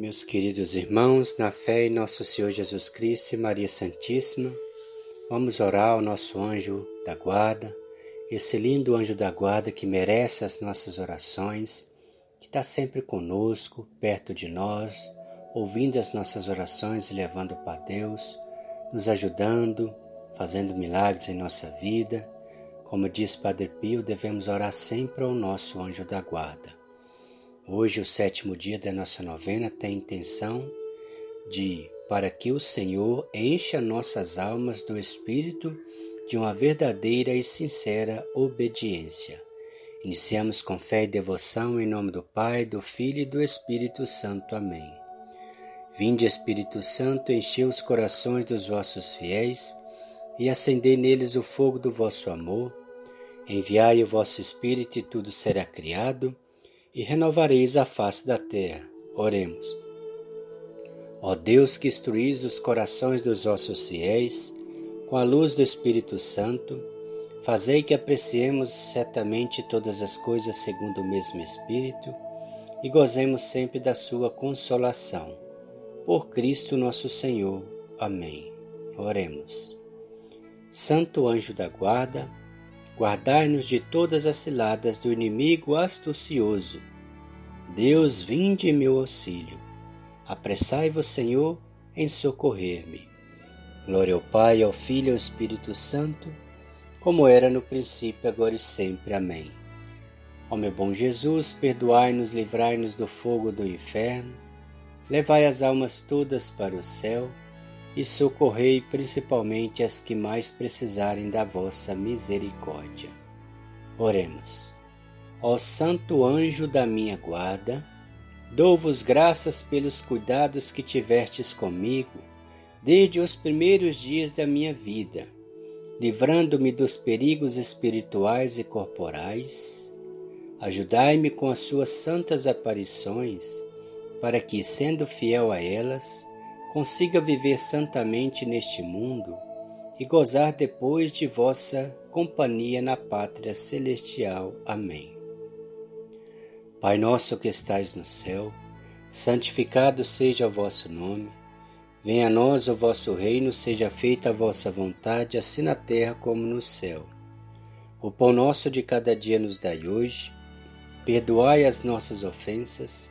Meus queridos irmãos, na fé em nosso Senhor Jesus Cristo e Maria Santíssima, vamos orar ao nosso anjo da guarda, esse lindo anjo da guarda que merece as nossas orações, que está sempre conosco, perto de nós, ouvindo as nossas orações e levando para Deus, nos ajudando, fazendo milagres em nossa vida. Como diz Padre Pio, devemos orar sempre ao nosso anjo da guarda. Hoje, o sétimo dia da nossa novena tem a intenção de para que o Senhor encha nossas almas do espírito de uma verdadeira e sincera obediência. Iniciamos com fé e devoção em nome do Pai, do Filho e do Espírito Santo. Amém. Vinde, Espírito Santo, enchei os corações dos vossos fiéis e acendei neles o fogo do vosso amor. Enviai o vosso Espírito e tudo será criado e renovareis a face da terra. Oremos. Ó Deus que instruís os corações dos vossos fiéis com a luz do Espírito Santo, fazei que apreciemos certamente todas as coisas segundo o mesmo Espírito e gozemos sempre da sua consolação. Por Cristo nosso Senhor. Amém. Oremos. Santo anjo da guarda, guardai-nos de todas as ciladas do inimigo astucioso. Deus, vinde em meu auxílio. Apressai-vos, Senhor, em socorrer-me. Glória ao Pai, ao Filho e ao Espírito Santo, como era no princípio, agora e sempre. Amém. Ó meu bom Jesus, perdoai-nos, livrai-nos do fogo do inferno, levai as almas todas para o céu e socorrei principalmente as que mais precisarem da vossa misericórdia. Oremos. Ó Santo Anjo da minha guarda, dou-vos graças pelos cuidados que tivertes comigo desde os primeiros dias da minha vida, livrando-me dos perigos espirituais e corporais. Ajudai-me com as suas santas aparições, para que, sendo fiel a elas, consiga viver santamente neste mundo e gozar depois de vossa companhia na pátria celestial. Amém. Pai nosso que estais no céu, santificado seja o vosso nome. Venha a nós o vosso reino, seja feita a vossa vontade, assim na terra como no céu. O pão nosso de cada dia nos dai hoje. Perdoai as nossas ofensas,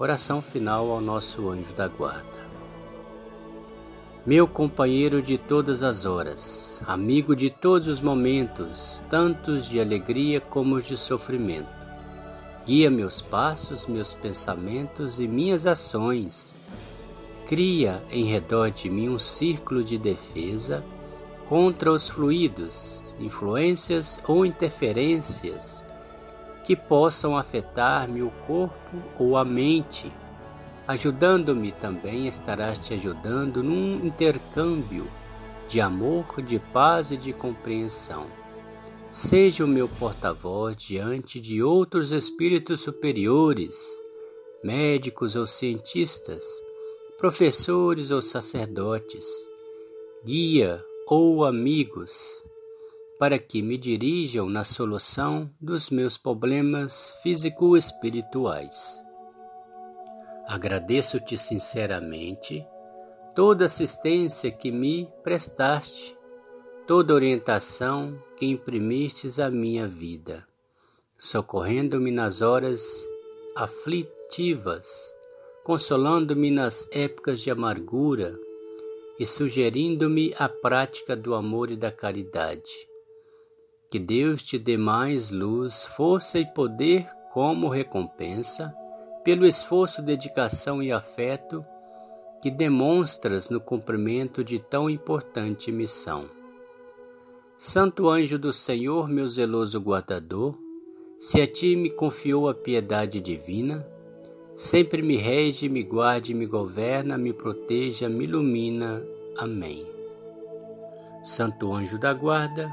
Oração final ao nosso anjo da guarda. Meu companheiro de todas as horas, amigo de todos os momentos, tantos de alegria como os de sofrimento, guia meus passos, meus pensamentos e minhas ações. Cria em redor de mim um círculo de defesa contra os fluidos, influências ou interferências que possam afetar-me o corpo ou a mente. Ajudando-me também estarás te ajudando num intercâmbio de amor, de paz e de compreensão. Seja o meu porta-voz diante de outros espíritos superiores, médicos ou cientistas, professores ou sacerdotes, guia ou amigos, para que me dirijam na solução dos meus problemas físico-espirituais. Agradeço-te sinceramente toda assistência que me prestaste, toda orientação que imprimistes à minha vida, socorrendo-me nas horas aflitivas, consolando-me nas épocas de amargura e sugerindo-me a prática do amor e da caridade. Que Deus te dê mais luz, força e poder como recompensa pelo esforço, dedicação e afeto que demonstras no cumprimento de tão importante missão. Santo anjo do Senhor, meu zeloso guardador, se a ti me confiou a piedade divina, sempre me rege, me guarde, me governa, me proteja, me ilumina. Amém. Santo anjo da guarda,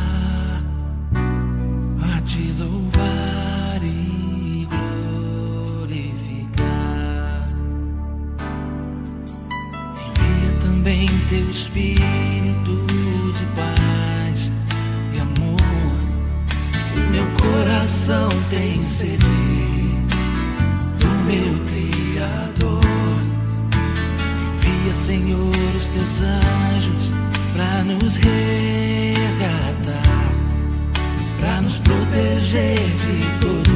coração tem sede do meu Criador. Envia, Senhor, os teus anjos para nos resgatar, para nos proteger de todo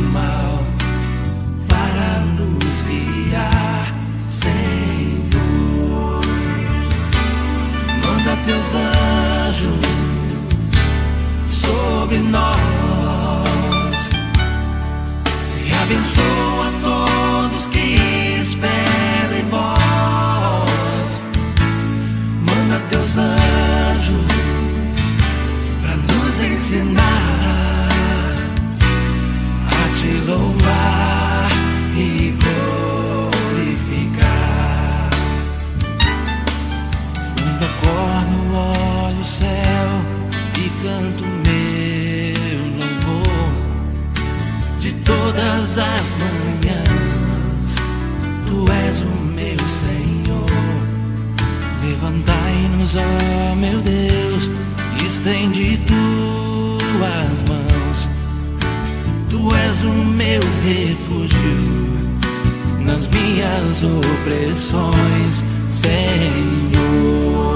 meu Deus, estende tuas mãos. Tu és o meu refúgio nas minhas opressões, Senhor.